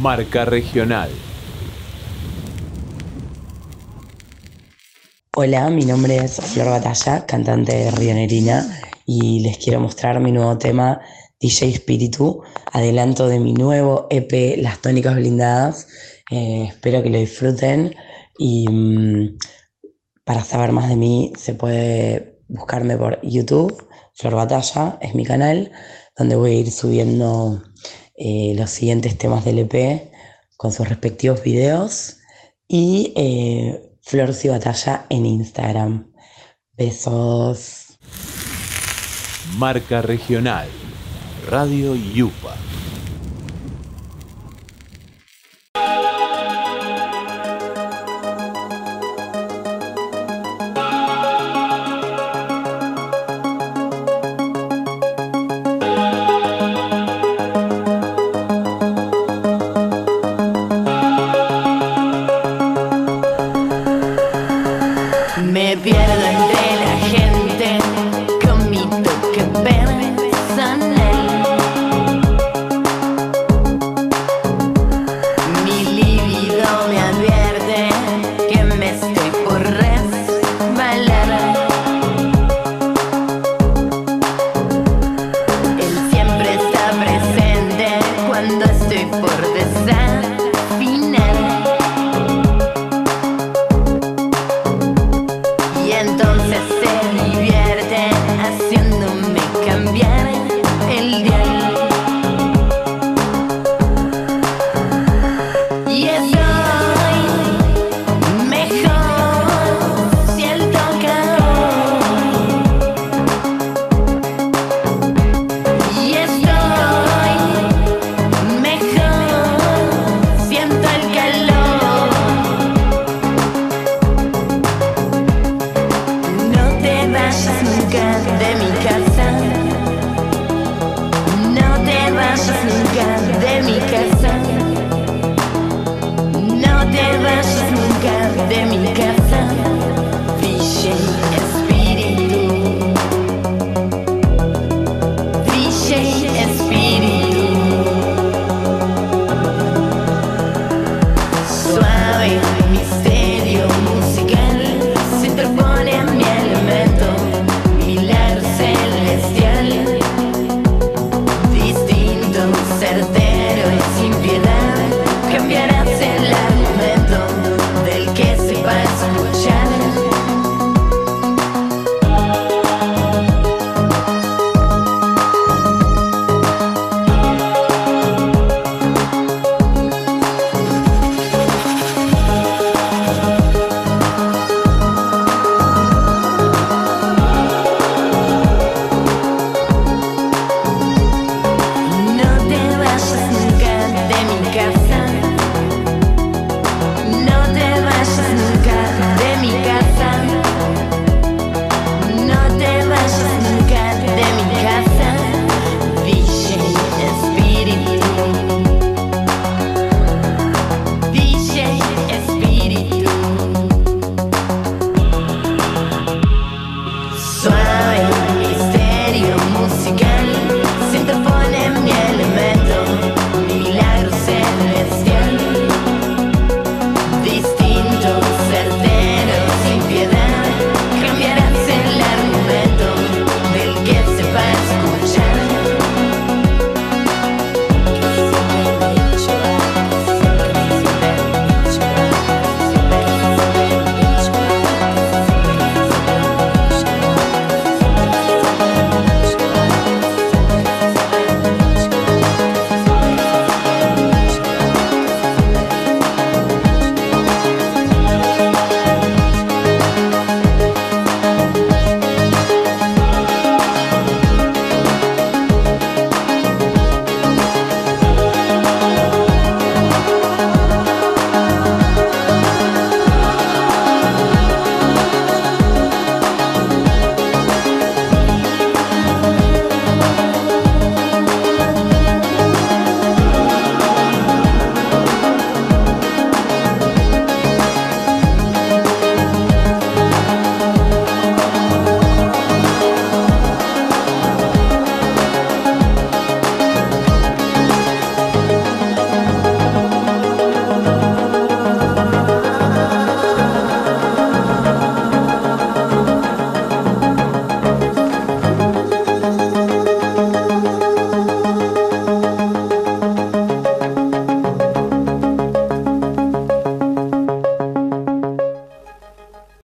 Marca Regional. Hola, mi nombre es Flor Batalla, cantante de Rionerina, y les quiero mostrar mi nuevo tema DJ Espíritu, adelanto de mi nuevo EP Las Tónicas Blindadas. Eh, espero que lo disfruten y mm, para saber más de mí se puede buscarme por YouTube, Flor Batalla es mi canal, donde voy a ir subiendo eh, los siguientes temas del EP con sus respectivos videos y eh, Flor y Batalla en Instagram. Besos. Marca Regional. Radio Yupa. Estoy por desafinar.